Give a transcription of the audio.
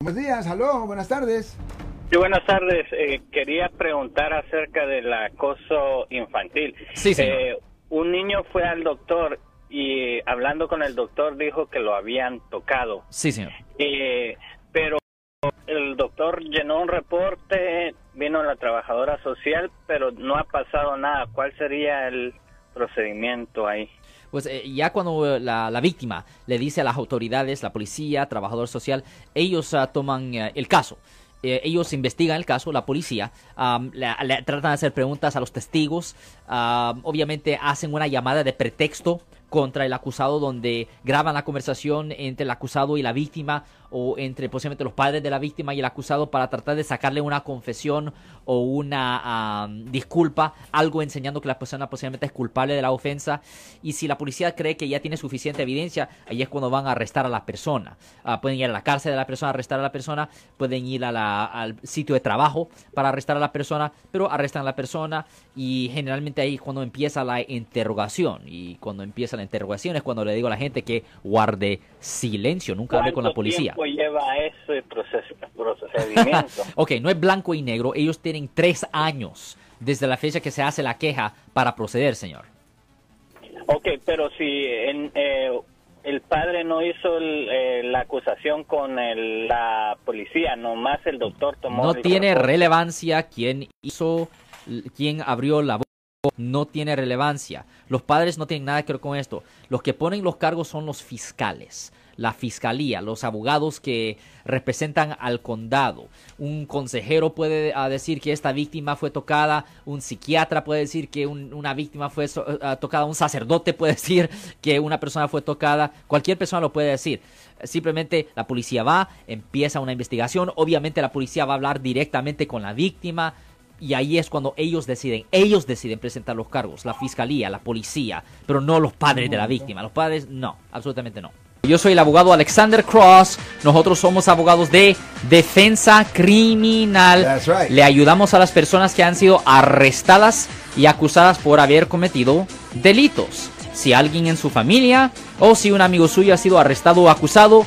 Buenos días, aló, buenas tardes. Sí, buenas tardes. Eh, quería preguntar acerca del acoso infantil. Sí, señor. Eh, un niño fue al doctor y hablando con el doctor dijo que lo habían tocado. Sí, señor. Eh, pero el doctor llenó un reporte, vino la trabajadora social, pero no ha pasado nada. ¿Cuál sería el procedimiento ahí? Pues eh, ya cuando la, la víctima le dice a las autoridades, la policía, trabajador social, ellos ah, toman eh, el caso. Eh, ellos investigan el caso, la policía, tratan de hacer preguntas a los testigos, am, obviamente hacen una llamada de pretexto contra el acusado donde graban la conversación entre el acusado y la víctima o entre posiblemente los padres de la víctima y el acusado para tratar de sacarle una confesión o una am, disculpa, algo enseñando que la persona posiblemente es culpable de la ofensa y si la policía cree que ya tiene suficiente evidencia, ahí es cuando van a arrestar a la persona. Ah, pueden ir a la cárcel de la persona, arrestar a la persona, pueden ir a la- al sitio de trabajo para arrestar a la persona, pero arrestan a la persona y generalmente ahí es cuando empieza la interrogación y cuando empieza la interrogación es cuando le digo a la gente que guarde silencio, nunca hable con la ¿Cuánto policía. tiempo lleva ese proces- procedimiento? Ok, no es blanco y negro, ellos tienen tres años desde la fecha que se hace la queja para proceder, señor. ok, pero si en, eh, el padre no hizo el, eh, la acusación con el- la policía, nomás el doctor tomó No el tiene reporte. relevancia quién hizo, quién abrió la boca, no tiene relevancia. Los padres no tienen nada que ver con esto. Los que ponen los cargos son los fiscales, la fiscalía, los abogados que representan al condado. Un consejero puede ah, decir que esta víctima fue tocada, un psiquiatra puede decir que un- una víctima fue ah, tocada, un sacerdote puede decir que una persona fue tocada, cualquier persona lo puede decir. Simplemente la policía va, empieza una investigación, obviamente la policía va a hablar directamente con la víctima y ahí es cuando ellos deciden, ellos deciden presentar los cargos, la fiscalía, la policía, pero no los padres de la víctima, los padres no, absolutamente no. Yo soy el abogado Alexander Cross, nosotros somos abogados de defensa criminal. That's right. Le ayudamos a las personas que han sido arrestadas y acusadas por haber cometido delitos. Si alguien en su familia o si un amigo suyo ha sido arrestado o acusado,